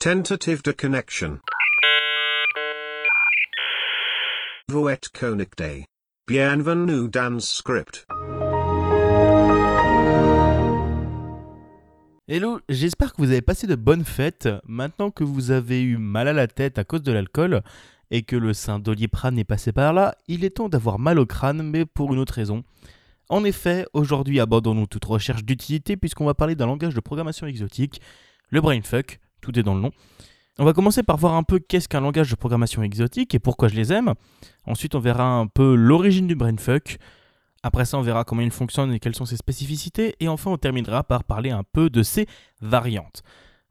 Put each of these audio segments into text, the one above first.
Tentative de connection. Voet Konig Day. Bienvenue dans script. Hello, j'espère que vous avez passé de bonnes fêtes. Maintenant que vous avez eu mal à la tête à cause de l'alcool et que le saint Doliprane est passé par là, il est temps d'avoir mal au crâne, mais pour une autre raison. En effet, aujourd'hui abandonnons toute recherche d'utilité puisqu'on va parler d'un langage de programmation exotique, le brainfuck, tout est dans le nom. On va commencer par voir un peu qu'est-ce qu'un langage de programmation exotique et pourquoi je les aime. Ensuite, on verra un peu l'origine du brainfuck. Après ça, on verra comment il fonctionne et quelles sont ses spécificités. Et enfin, on terminera par parler un peu de ses variantes.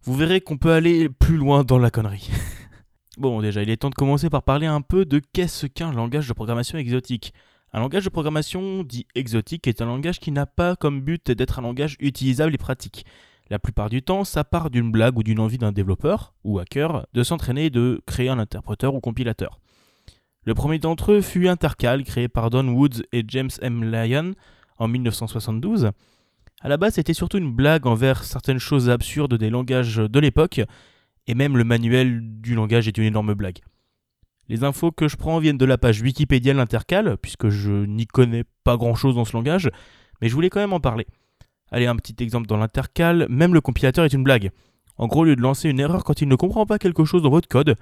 Vous verrez qu'on peut aller plus loin dans la connerie. bon, déjà, il est temps de commencer par parler un peu de qu'est-ce qu'un langage de programmation exotique. Un langage de programmation dit exotique est un langage qui n'a pas comme but d'être un langage utilisable et pratique. La plupart du temps, ça part d'une blague ou d'une envie d'un développeur ou hacker de s'entraîner et de créer un interpréteur ou compilateur. Le premier d'entre eux fut Intercal, créé par Don Woods et James M. Lyon en 1972. À la base, c'était surtout une blague envers certaines choses absurdes des langages de l'époque, et même le manuel du langage est une énorme blague. Les infos que je prends viennent de la page Wikipédia de l'Intercal, puisque je n'y connais pas grand chose dans ce langage, mais je voulais quand même en parler. Allez, un petit exemple dans l'intercal, même le compilateur est une blague. En gros, au lieu de lancer une erreur quand il ne comprend pas quelque chose dans votre code,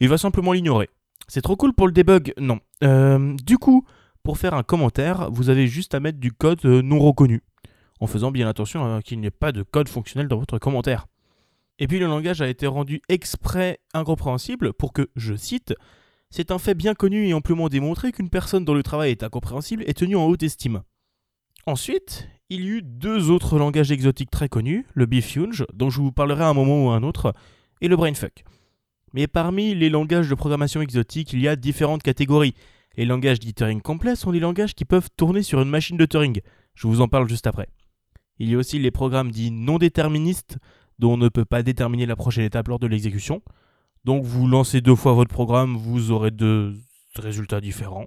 il va simplement l'ignorer. C'est trop cool pour le debug? Non. Euh, du coup, pour faire un commentaire, vous avez juste à mettre du code euh, non reconnu, en faisant bien attention à qu'il n'y ait pas de code fonctionnel dans votre commentaire. Et puis le langage a été rendu exprès incompréhensible pour que, je cite, c'est un fait bien connu et amplement démontré qu'une personne dont le travail est incompréhensible est tenue en haute estime. Ensuite, il y eut deux autres langages exotiques très connus, le Bifunge, dont je vous parlerai à un moment ou à un autre, et le Brainfuck. Mais parmi les langages de programmation exotiques, il y a différentes catégories. Les langages dits Turing complets sont des langages qui peuvent tourner sur une machine de Turing. Je vous en parle juste après. Il y a aussi les programmes dits non déterministes, dont on ne peut pas déterminer la prochaine étape lors de l'exécution. Donc vous lancez deux fois votre programme, vous aurez deux résultats différents.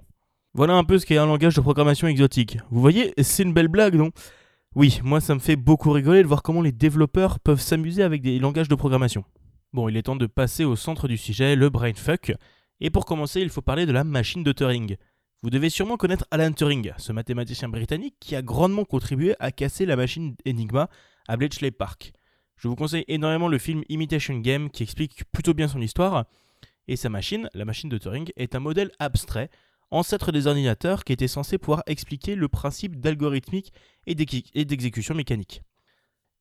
Voilà un peu ce qu'est un langage de programmation exotique. Vous voyez, c'est une belle blague, non? Oui, moi ça me fait beaucoup rigoler de voir comment les développeurs peuvent s'amuser avec des langages de programmation. Bon, il est temps de passer au centre du sujet, le brainfuck. Et pour commencer, il faut parler de la machine de Turing. Vous devez sûrement connaître Alan Turing, ce mathématicien britannique qui a grandement contribué à casser la machine Enigma à Bletchley Park. Je vous conseille énormément le film Imitation Game qui explique plutôt bien son histoire. Et sa machine, la machine de Turing, est un modèle abstrait, ancêtre des ordinateurs qui était censé pouvoir expliquer le principe d'algorithmique et d'exécution mécanique.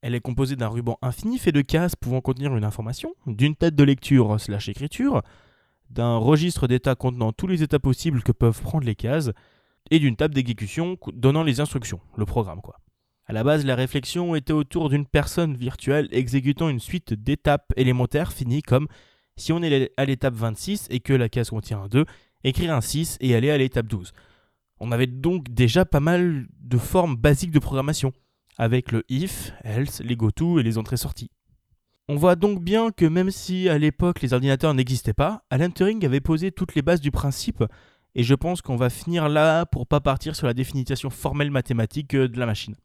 Elle est composée d'un ruban infini fait de cases pouvant contenir une information, d'une tête de lecture slash écriture, d'un registre d'état contenant tous les états possibles que peuvent prendre les cases, et d'une table d'exécution donnant les instructions, le programme quoi. À la base, la réflexion était autour d'une personne virtuelle exécutant une suite d'étapes élémentaires finies comme si on est à l'étape 26 et que la case contient un 2, écrire un 6 et aller à l'étape 12. On avait donc déjà pas mal de formes basiques de programmation, avec le if, else, les goto et les entrées-sorties. On voit donc bien que même si à l'époque les ordinateurs n'existaient pas, Alan Turing avait posé toutes les bases du principe, et je pense qu'on va finir là pour pas partir sur la définition formelle mathématique de la machine.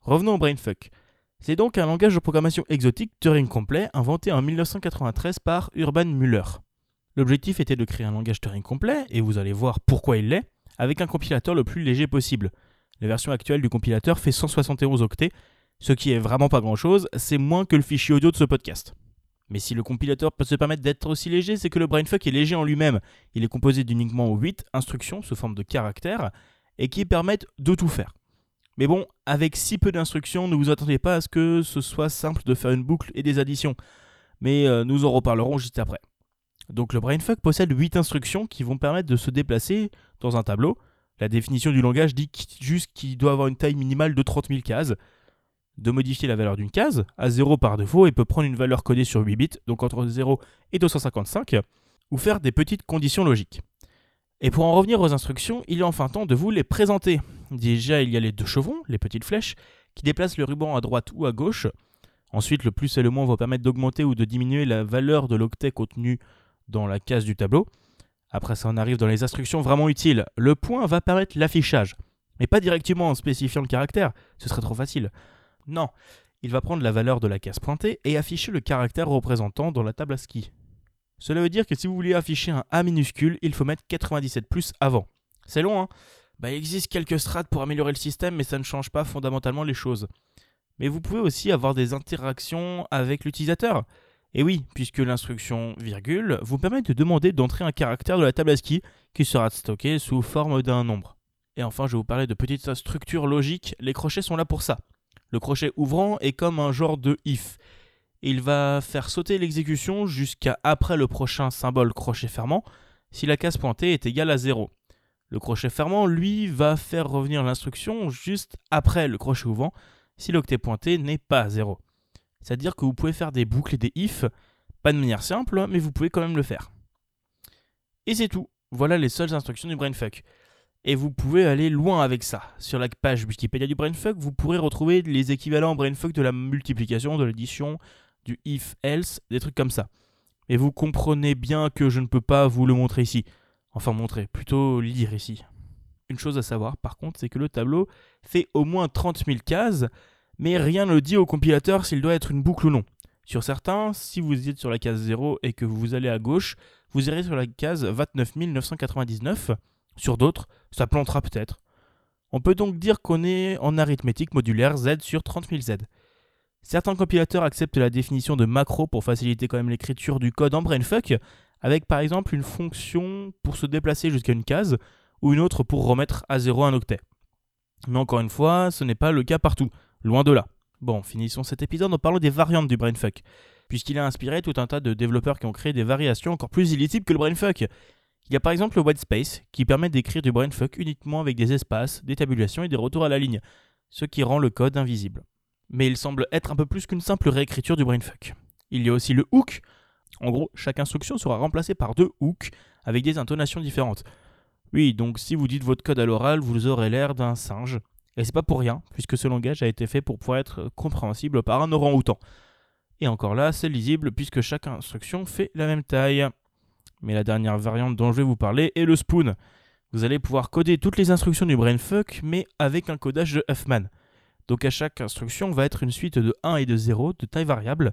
Revenons au brainfuck. C'est donc un langage de programmation exotique Turing complet inventé en 1993 par Urban Müller. L'objectif était de créer un langage Turing complet, et vous allez voir pourquoi il l'est, avec un compilateur le plus léger possible. La version actuelle du compilateur fait 171 octets, ce qui est vraiment pas grand chose, c'est moins que le fichier audio de ce podcast. Mais si le compilateur peut se permettre d'être aussi léger, c'est que le brainfuck est léger en lui-même. Il est composé d'uniquement 8 instructions sous forme de caractères et qui permettent de tout faire. Mais bon, avec si peu d'instructions, ne vous attendez pas à ce que ce soit simple de faire une boucle et des additions. Mais euh, nous en reparlerons juste après. Donc le brainfuck possède 8 instructions qui vont permettre de se déplacer dans un tableau. La définition du langage dit juste qu'il doit avoir une taille minimale de 30 000 cases, de modifier la valeur d'une case à 0 par défaut et peut prendre une valeur codée sur 8 bits, donc entre 0 et 255, ou faire des petites conditions logiques. Et pour en revenir aux instructions, il est enfin temps de vous les présenter. Déjà, il y a les deux chevrons, les petites flèches, qui déplacent le ruban à droite ou à gauche. Ensuite, le plus et le moins vont permettre d'augmenter ou de diminuer la valeur de l'octet contenu dans la case du tableau. Après ça, on arrive dans les instructions vraiment utiles. Le point va permettre l'affichage, mais pas directement en spécifiant le caractère, ce serait trop facile. Non, il va prendre la valeur de la case pointée et afficher le caractère représentant dans la table ASCII. Cela veut dire que si vous voulez afficher un A minuscule, il faut mettre 97 plus avant. C'est long, hein? Bah, Il existe quelques strates pour améliorer le système, mais ça ne change pas fondamentalement les choses. Mais vous pouvez aussi avoir des interactions avec l'utilisateur. Et oui, puisque l'instruction virgule vous permet de demander d'entrer un caractère de la table ASCII qui sera stocké sous forme d'un nombre. Et enfin, je vais vous parler de petites structures logiques. Les crochets sont là pour ça. Le crochet ouvrant est comme un genre de if. Il va faire sauter l'exécution jusqu'à après le prochain symbole crochet fermant si la case pointée est égale à 0. Le crochet fermant, lui, va faire revenir l'instruction juste après le crochet ouvrant si l'octet pointé n'est pas à 0. C'est-à-dire que vous pouvez faire des boucles et des if, pas de manière simple, mais vous pouvez quand même le faire. Et c'est tout. Voilà les seules instructions du brainfuck. Et vous pouvez aller loin avec ça. Sur la page Wikipédia du brainfuck, vous pourrez retrouver les équivalents brainfuck de la multiplication, de l'addition, du if, else, des trucs comme ça. Et vous comprenez bien que je ne peux pas vous le montrer ici. Enfin montrer, plutôt lire ici. Une chose à savoir par contre, c'est que le tableau fait au moins 30 000 cases, mais rien ne dit au compilateur s'il doit être une boucle ou non. Sur certains, si vous êtes sur la case 0 et que vous allez à gauche, vous irez sur la case 29 999. Sur d'autres, ça plantera peut-être. On peut donc dire qu'on est en arithmétique modulaire Z sur 30 000 Z. Certains compilateurs acceptent la définition de macro pour faciliter quand même l'écriture du code en brainfuck, avec par exemple une fonction pour se déplacer jusqu'à une case, ou une autre pour remettre à zéro un octet. Mais encore une fois, ce n'est pas le cas partout, loin de là. Bon, finissons cet épisode en parlant des variantes du brainfuck, puisqu'il a inspiré tout un tas de développeurs qui ont créé des variations encore plus illisibles que le brainfuck. Il y a par exemple le whitespace, qui permet d'écrire du brainfuck uniquement avec des espaces, des tabulations et des retours à la ligne, ce qui rend le code invisible. Mais il semble être un peu plus qu'une simple réécriture du brainfuck. Il y a aussi le hook. En gros, chaque instruction sera remplacée par deux hooks avec des intonations différentes. Oui, donc si vous dites votre code à l'oral, vous aurez l'air d'un singe. Et c'est pas pour rien, puisque ce langage a été fait pour pouvoir être compréhensible par un orang-outan. Et encore là, c'est lisible puisque chaque instruction fait la même taille. Mais la dernière variante dont je vais vous parler est le spoon. Vous allez pouvoir coder toutes les instructions du brainfuck, mais avec un codage de Huffman. Donc à chaque instruction va être une suite de 1 et de 0 de taille variable.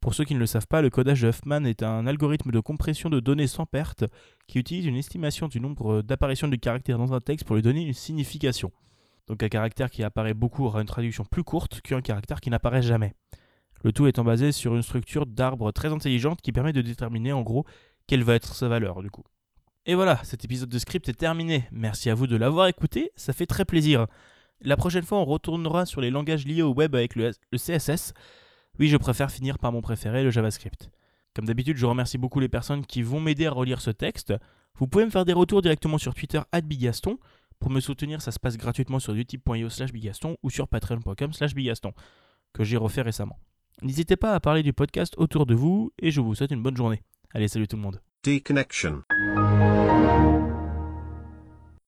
Pour ceux qui ne le savent pas, le codage de Huffman est un algorithme de compression de données sans perte qui utilise une estimation du nombre d'apparitions de caractères dans un texte pour lui donner une signification. Donc un caractère qui apparaît beaucoup aura une traduction plus courte qu'un caractère qui n'apparaît jamais. Le tout étant basé sur une structure d'arbre très intelligente qui permet de déterminer en gros quelle va être sa valeur du coup. Et voilà, cet épisode de script est terminé. Merci à vous de l'avoir écouté, ça fait très plaisir. La prochaine fois, on retournera sur les langages liés au web avec le, CSS. Oui, je préfère finir par mon préféré, le JavaScript. Comme d'habitude, je remercie beaucoup les personnes qui vont m'aider à relire ce texte. Vous pouvez me faire des retours directement sur Twitter bigaston. Pour me soutenir, ça se passe gratuitement sur utip.io slash bigaston ou sur patreon.com slash bigaston, que j'ai refait récemment. N'hésitez pas à parler du podcast autour de vous et je vous souhaite une bonne journée. Allez, salut tout le monde.